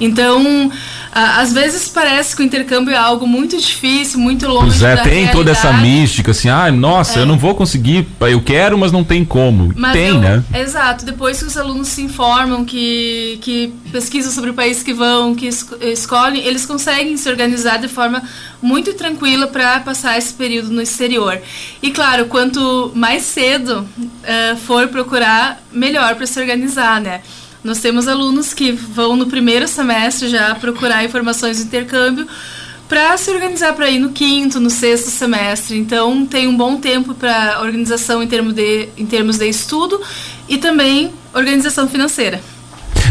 Então, às vezes parece que o intercâmbio é algo muito difícil, muito longe pois é, da tem realidade. toda essa mística, assim, ah, nossa, é. eu não vou conseguir, eu quero, mas não tem como. Mas tem, eu, né? Exato, depois que os alunos se informam, que, que pesquisam sobre o país que vão, que es escolhem, eles conseguem se organizar de forma muito tranquila para passar esse período no exterior. E claro, quanto mais cedo uh, for procurar, melhor para se organizar, né? Nós temos alunos que vão no primeiro semestre já procurar informações de intercâmbio para se organizar para ir no quinto, no sexto semestre. Então, tem um bom tempo para organização em, termo de, em termos de estudo e também organização financeira.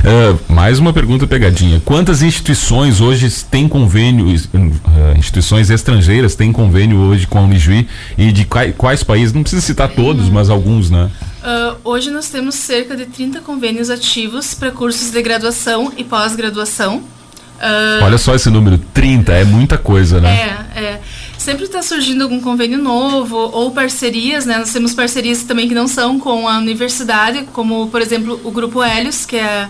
Uh, mais uma pergunta pegadinha. Quantas instituições hoje têm convênio, uh, instituições estrangeiras têm convênio hoje com a Unijuí e de quais, quais países? Não precisa citar todos, mas alguns, né? Uh, hoje nós temos cerca de 30 convênios ativos para cursos de graduação e pós-graduação. Uh, Olha só esse número, 30, é muita coisa, né? É, é. Sempre está surgindo algum convênio novo ou parcerias, né? Nós temos parcerias também que não são com a universidade, como, por exemplo, o Grupo Helios, que é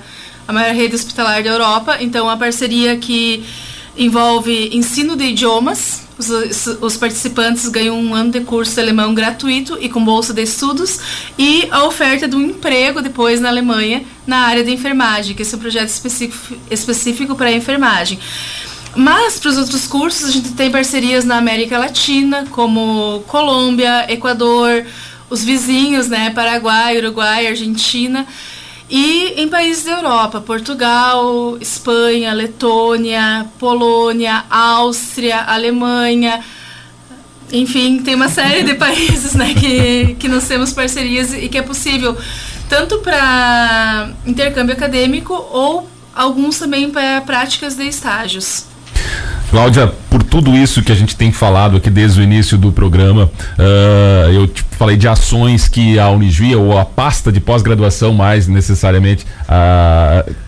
a maior rede hospitalar da Europa. Então, a parceria que envolve ensino de idiomas, os, os, participantes ganham um ano de curso de alemão gratuito e com bolsa de estudos e a oferta de um emprego depois na Alemanha na área de enfermagem, que esse é um projeto específico, específico para a enfermagem. Mas para os outros cursos a gente tem parcerias na América Latina, como Colômbia, Equador, os vizinhos, né, Paraguai, Uruguai, Argentina. E em países da Europa, Portugal, Espanha, Letônia, Polônia, Áustria, Alemanha, enfim, tem uma série de países né, que, que nós temos parcerias e que é possível tanto para intercâmbio acadêmico ou alguns também para práticas de estágios. Cláudia, por tudo isso que a gente tem falado aqui desde o início do programa, uh, eu falei de ações que a Unijuí ou a pasta de pós-graduação mais necessariamente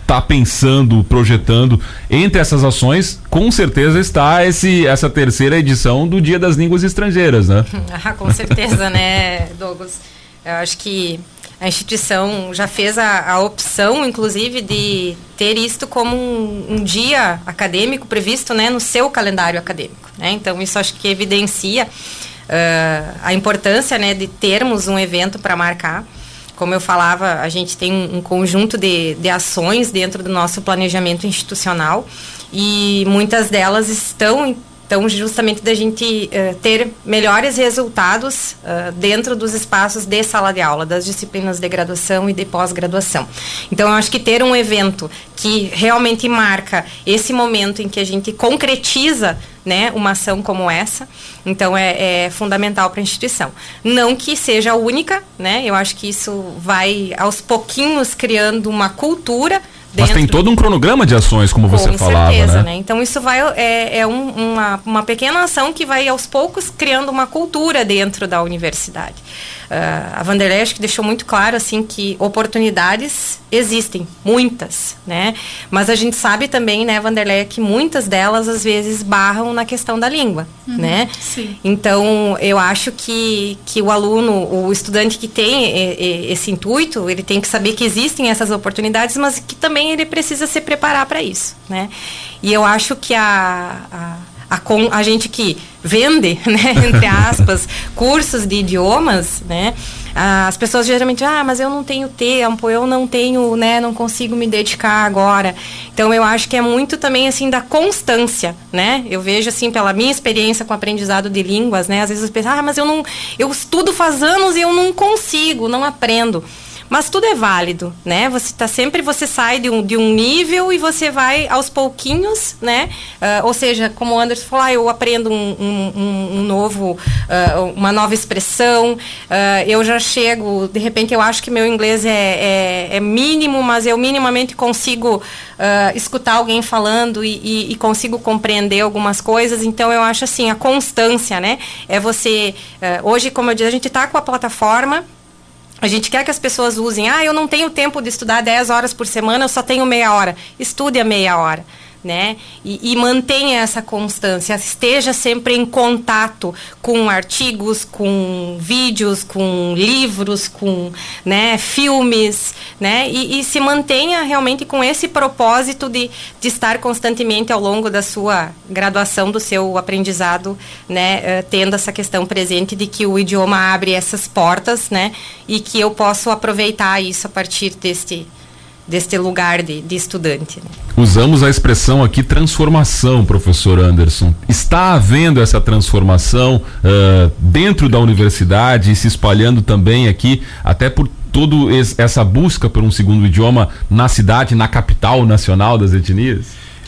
está uh, pensando, projetando. Entre essas ações, com certeza está esse, essa terceira edição do Dia das Línguas Estrangeiras, né? ah, com certeza, né, Douglas? Eu acho que a instituição já fez a, a opção, inclusive, de ter isto como um, um, dia acadêmico previsto né, no seu calendário acadêmico. Né? Então, isso acho que evidencia uh, a importância né, de termos um evento para marcar. Como eu falava, a gente tem um, um conjunto de, de ações dentro do nosso planejamento institucional e muitas delas estão então, justamente da gente uh, ter melhores resultados uh, dentro dos espaços de sala de aula, das disciplinas de graduação e de pós-graduação. Então, eu acho que ter um evento que realmente marca esse momento em que a gente concretiza né, uma ação como essa, então é, é fundamental para a instituição. Não que seja única, né? Eu acho que isso vai aos pouquinhos criando uma cultura mas tem todo um cronograma de ações, como você Com falava, certeza, né? né? Então isso vai é, é um, uma, uma pequena ação que vai aos poucos criando uma cultura dentro da universidade. Uh, a Vanderlei acho que deixou muito claro assim que oportunidades existem, muitas, né? Mas a gente sabe também, né, Vanderlei, que muitas delas às vezes barram na questão da língua, uhum, né? Sim. Então eu acho que, que o aluno, o estudante que tem esse intuito, ele tem que saber que existem essas oportunidades, mas que também ele precisa se preparar para isso, né? E eu acho que a, a a, com, a gente que vende, né, entre aspas, cursos de idiomas, né, as pessoas geralmente, ah, mas eu não tenho tempo, eu não tenho, né, não consigo me dedicar agora. Então eu acho que é muito também assim da constância, né? Eu vejo assim pela minha experiência com aprendizado de línguas, né? Às vezes as pessoas, ah, mas eu não, eu estudo faz anos e eu não consigo, não aprendo. Mas tudo é válido, né? Você tá sempre, você sai de um, de um nível e você vai aos pouquinhos, né? Uh, ou seja, como o Anderson falou, ah, eu aprendo um, um, um novo, uh, uma nova expressão, uh, eu já chego, de repente eu acho que meu inglês é, é, é mínimo, mas eu minimamente consigo escutar alguém falando e, e, e, consigo compreender algumas coisas, então eu acho assim, a constância, né? É você, hoje, como eu disse, a gente está com a plataforma, a gente quer que as pessoas usem, ah, eu não tenho tempo de estudar 10 horas por semana, eu só tenho meia hora. Estude a meia hora né? E, e, mantenha essa constância, esteja sempre em contato com artigos, com vídeos, com livros, com né, filmes, né? E, e se mantenha realmente com esse propósito de, de estar constantemente ao longo da sua graduação, do seu aprendizado, né? Uh, tendo essa questão presente de que o idioma abre essas portas, né? E que eu posso aproveitar isso a partir deste deste lugar de, de estudante. Né? Usamos a expressão aqui transformação, professor Anderson. Está havendo essa transformação uh, dentro da universidade e se espalhando também aqui, até por toda essa busca por um segundo idioma na cidade, na capital nacional das etnias?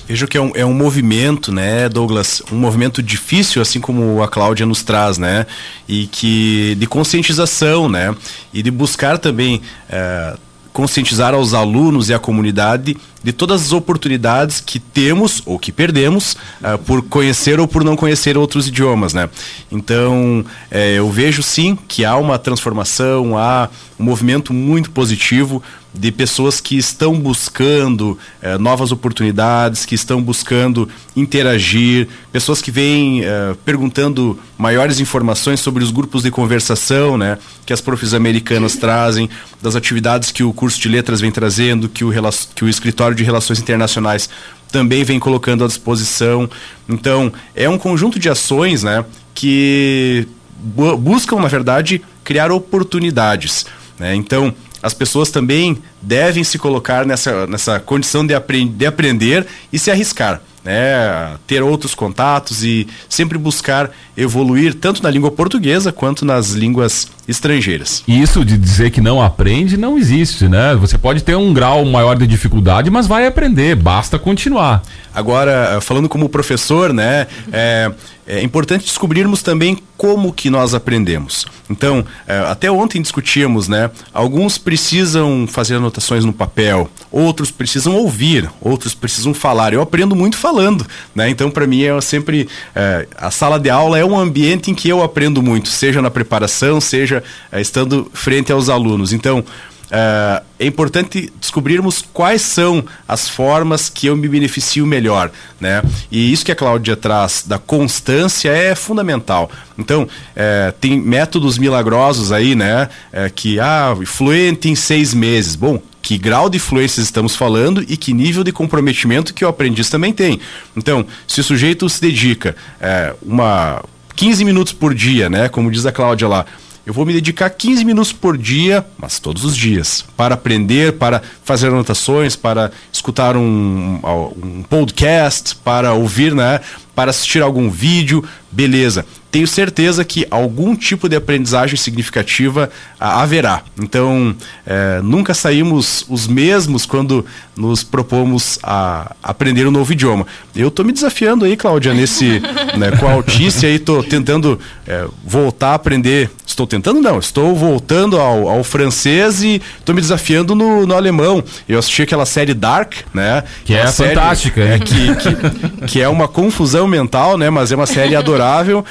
Vejo que é um, é um movimento, né, Douglas? Um movimento difícil, assim como a Cláudia nos traz, né? E que de conscientização, né? E de buscar também. É, conscientizar aos alunos e à comunidade de todas as oportunidades que temos ou que perdemos uh, por conhecer ou por não conhecer outros idiomas, né? Então, eh, eu vejo sim que há uma transformação, há um movimento muito positivo de pessoas que estão buscando eh, novas oportunidades, que estão buscando interagir, pessoas que vêm perguntando maiores informações sobre os grupos de conversação, né, que as profs americanas trazem, das atividades que o curso de letras vem trazendo, que o, que o escritório de relações internacionais também vem colocando à disposição. Então, é um conjunto de ações, né, que bu buscam, na verdade, criar oportunidades. Né? Então, as pessoas também devem se colocar nessa, nessa condição de, apre de aprender e se arriscar. Né, ter outros contatos e sempre buscar evoluir tanto na língua portuguesa quanto nas línguas estrangeiras. Isso de dizer que não aprende não existe, né? Você pode ter um grau maior de dificuldade, mas vai aprender, basta continuar. Agora, falando como professor, né, é, é importante descobrirmos também como que nós aprendemos. Então, é, até ontem discutíamos, né? Alguns precisam fazer anotações no papel, outros precisam ouvir, outros precisam falar. Eu aprendo muito falando, né? Então, para mim é sempre é, a sala de aula é um ambiente em que eu aprendo muito, seja na preparação, seja é, estando frente aos alunos. Então, Uh, é importante descobrirmos quais são as formas que eu me beneficio melhor, né? E isso que a Cláudia traz da constância é fundamental. Então, uh, tem métodos milagrosos aí, né? Uh, que, ah, fluente em seis meses. Bom, que grau de fluência estamos falando e que nível de comprometimento que o aprendiz também tem. Então, se o sujeito se dedica é, uma 15 minutos por dia, né? Como diz a Cláudia lá, eu vou me dedicar 15 minutos por dia, mas todos os dias, para aprender, para fazer anotações, para escutar um, um podcast, para ouvir, né? Para assistir algum vídeo, beleza tenho certeza que algum tipo de aprendizagem significativa ah, haverá. Então, é, nunca saímos os mesmos quando nos propomos a aprender um novo idioma. Eu estou me desafiando aí, Cláudia, nesse, né, com a Altice aí, estou tentando é, voltar a aprender. Estou tentando não, estou voltando ao, ao francês e estou me desafiando no, no, alemão. Eu assisti aquela série Dark, né? Que é série, fantástica. É, que, que, que é uma confusão mental, né? Mas é uma série adorável.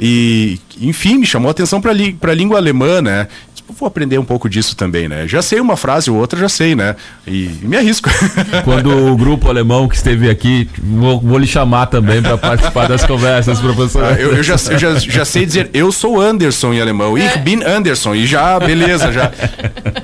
E, enfim, me chamou a atenção para a língua alemã, né? Vou aprender um pouco disso também, né? Já sei uma frase ou outra, já sei, né? E, e me arrisco. Quando o grupo alemão que esteve aqui, vou, vou lhe chamar também para participar das conversas, professor. Ah, eu, eu, já, eu já, já sei dizer, eu sou Anderson em alemão. Ich bin Anderson. E já, beleza, já.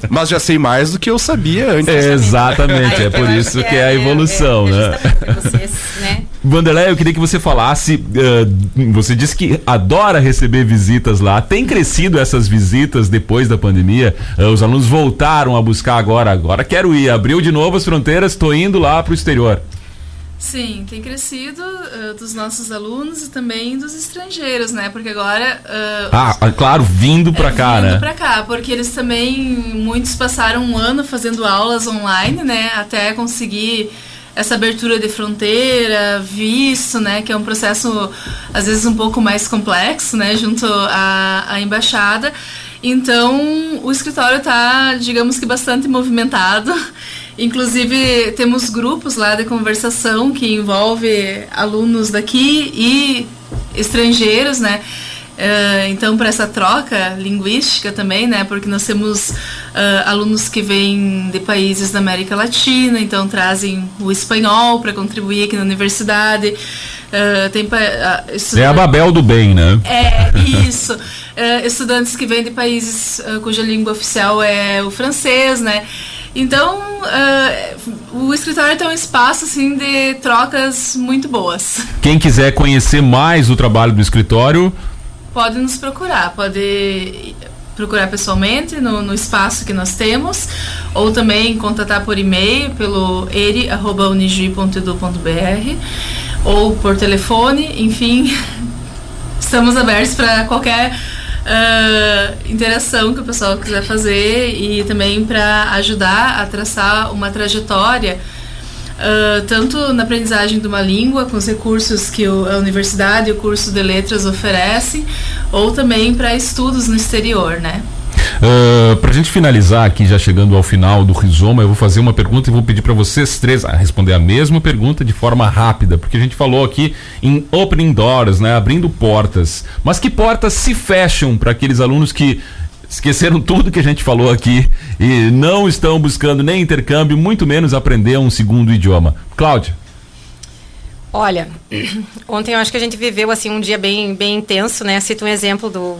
Mas já sei mais do que eu sabia antes. É, exatamente, é por isso que é a evolução, é, né? Vocês, né? Vanderlei, eu queria que você falasse. Uh, você disse que adora receber visitas lá. Tem crescido essas visitas depois da pandemia? Uh, os alunos voltaram a buscar agora. Agora quero ir. Abriu de novo as fronteiras, estou indo lá para o exterior. Sim, tem crescido uh, dos nossos alunos e também dos estrangeiros, né? Porque agora. ah, claro, vindo para é, cá, vindo né? Vindo para cá, porque eles também. Muitos passaram um ano fazendo aulas online, né? Até conseguir essa abertura de fronteira, visto, né, que é um processo às vezes um pouco mais complexo, né, junto à, à embaixada. Então, o escritório está, digamos que, bastante movimentado. Inclusive, temos grupos lá de conversação que envolve alunos daqui e estrangeiros, né? Uh, então, para essa troca linguística também, né? Porque nós temos uh, alunos que vêm de países da América Latina, então trazem o espanhol para contribuir aqui na universidade. Uh, tem é a Babel do bem, né? É, isso. estudantes que vêm de países cuja língua oficial é o francês, né? Então, o escritório tem um espaço assim de trocas muito boas. Quem quiser conhecer mais o trabalho do escritório, pode nos procurar, pode procurar pessoalmente no, no espaço que nós temos, ou também contatar por e-mail pelo eri.unigi.edu.br ou por telefone, enfim, estamos abertos para qualquer uh, interação que o pessoal quiser fazer e também para ajudar a traçar uma trajetória. Uh, tanto na aprendizagem de uma língua, com os recursos que o, a universidade e o curso de letras oferecem, ou também para estudos no exterior, né? Ah, para a gente finalizar aqui, já chegando ao final do Rizoma, eu vou fazer uma pergunta e vou pedir para vocês três a responder a mesma pergunta de forma rápida, porque a gente falou aqui em opening doors, né, abrindo portas. Mas que portas se fecham para aqueles alunos que esqueceram tudo que a gente falou aqui e não estão buscando nem intercâmbio, muito menos aprender um segundo idioma? Cláudia. Olha, ontem eu acho que a gente viveu assim um dia bem, bem intenso, né? Cito um exemplo do,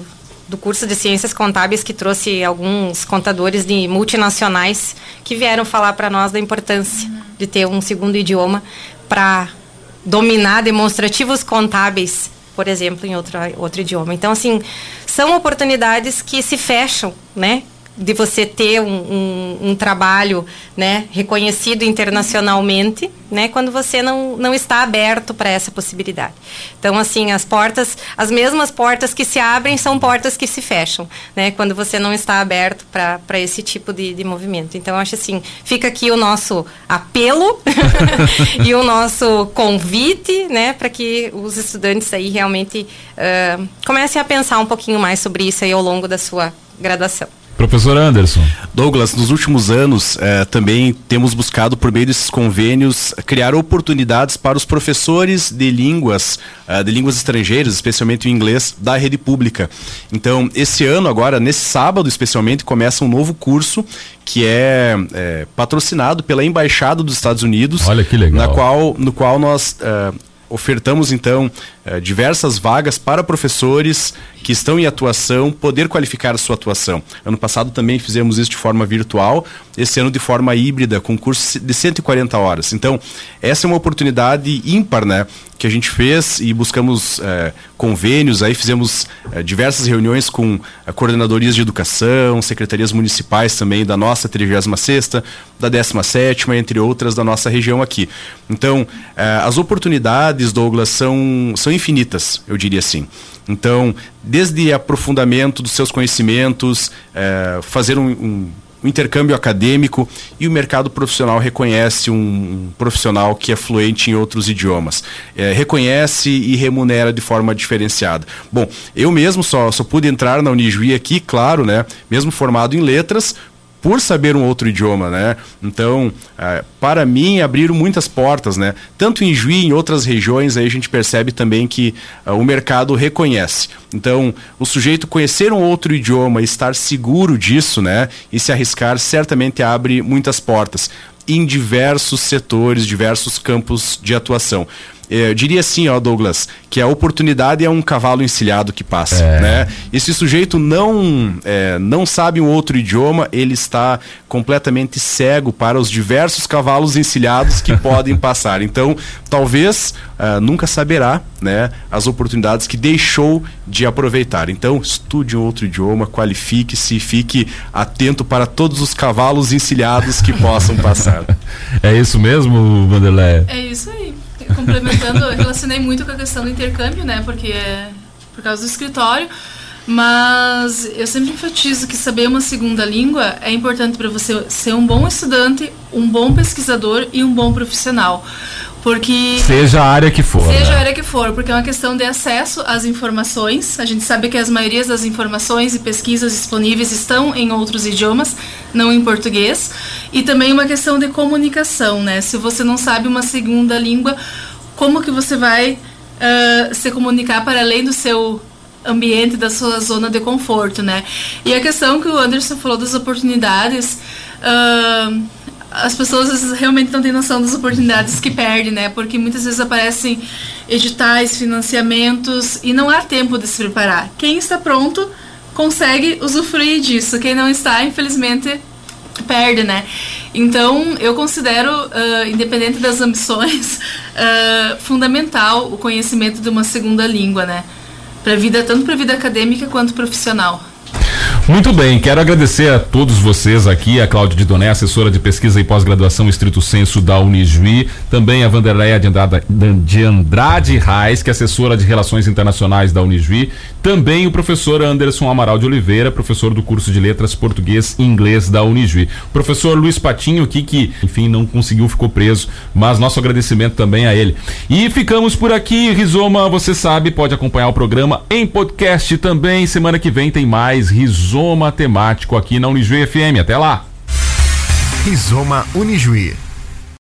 do curso de Ciências Contábeis que trouxe alguns contadores de multinacionais que vieram falar para nós da importância de ter um segundo idioma para dominar demonstrativos contábeis, por exemplo, em outro, outro idioma. Então, assim, são oportunidades que se fecham, né? De você ter um, um, um, trabalho né, reconhecido internacionalmente, né, quando você não, não está aberto para essa possibilidade. Então, assim, as portas, as mesmas portas que se abrem são portas que se fecham, né, quando você não está aberto para esse tipo de, de movimento. Então, acho assim, fica aqui o nosso apelo e o nosso convite, né, para que os estudantes aí realmente uh, comecem a pensar um pouquinho mais sobre isso aí ao longo da sua graduação. Professor Anderson. Douglas, nos últimos anos eh, também temos buscado, por meio desses convênios, criar oportunidades para os professores de línguas, eh, de línguas estrangeiras, especialmente o inglês, da rede pública. Então, esse ano, agora, nesse sábado especialmente, começa um novo curso que é, é patrocinado pela Embaixada dos Estados Unidos. Olha que legal. Na qual, no qual nós uh, ofertamos então eh, diversas vagas para professores que estão em atuação poder qualificar a sua atuação. Ano passado também fizemos isso de forma virtual, esse ano de forma híbrida, com curso de 140 horas. Então, essa é uma oportunidade ímpar, né? Que a gente fez e buscamos eh, convênios, aí fizemos eh, diversas reuniões com coordenadorias de educação, secretarias municipais também da nossa 36 da 17 entre outras da nossa região aqui. Então, as oportunidades, Douglas, são, são infinitas, eu diria assim. Então, desde aprofundamento dos seus conhecimentos, é, fazer um, um, um, intercâmbio acadêmico e o mercado profissional reconhece um, profissional que é fluente em outros idiomas. É, reconhece e remunera de forma diferenciada. Bom, eu mesmo só, só pude entrar na Unijuí aqui, claro, né? Mesmo formado em letras, por saber um outro idioma, né? Então, é, para mim, abriram muitas portas, né? Tanto em Juí, em outras regiões, aí a gente percebe também que uh, o mercado reconhece. Então, o sujeito conhecer um outro idioma, estar seguro disso, né? E se arriscar, certamente abre muitas portas em diversos setores, diversos campos de atuação. É, eu diria assim, ó, Douglas, que a oportunidade é um cavalo encilhado que passa, é. né? Esse sujeito não é, não sabe um outro idioma, ele está completamente cego para os diversos cavalos encilhados que podem passar. Então, talvez uh, nunca saberá, né, as oportunidades que deixou de aproveitar. Então, estude um outro idioma, qualifique-se, fique atento para todos os cavalos encilhados que possam passar. É isso mesmo, Vanderlei? É isso aí complementando, eu relacionei muito com a questão do intercâmbio, né? Porque é por causa do escritório. Mas eu sempre enfatizo que saber uma segunda língua é importante para você ser um bom estudante, um bom pesquisador e um bom profissional. Porque. Seja a área que for. Seja né? a área que for, porque é uma questão de acesso às informações. A gente sabe que as maiorias das informações e pesquisas disponíveis estão em outros idiomas, não em português. E também uma questão de comunicação, né? Se você não sabe uma segunda língua, como que você vai uh, se comunicar para além do seu ambiente, da sua zona de conforto, né? E a questão que o Anderson falou das oportunidades. Uh, as pessoas realmente não têm noção das oportunidades que perdem, né? Porque muitas vezes aparecem editais, financiamentos e não há tempo de se preparar. Quem está pronto consegue usufruir disso. Quem não está, infelizmente, perde, né? Então, eu considero, uh, independente das ambições, uh, fundamental o conhecimento de uma segunda língua, né? Para vida tanto para a vida acadêmica quanto profissional. Muito bem, quero agradecer a todos vocês aqui, a Cláudia de Doné, assessora de pesquisa e pós-graduação Estrito Senso da Unijuí, também a Vanderleia de Andrade, de Andrade Reis, que é assessora de Relações Internacionais da Unijuí, também o professor Anderson Amaral de Oliveira, professor do curso de Letras Português e Inglês da Unijuí. Professor Luiz Patinho aqui, que enfim não conseguiu, ficou preso, mas nosso agradecimento também a ele. E ficamos por aqui, Rizoma, você sabe, pode acompanhar o programa em podcast também, semana que vem tem mais Rizoma Rizoma Temático aqui na Unijuí FM. Até lá! Rizoma Unijuí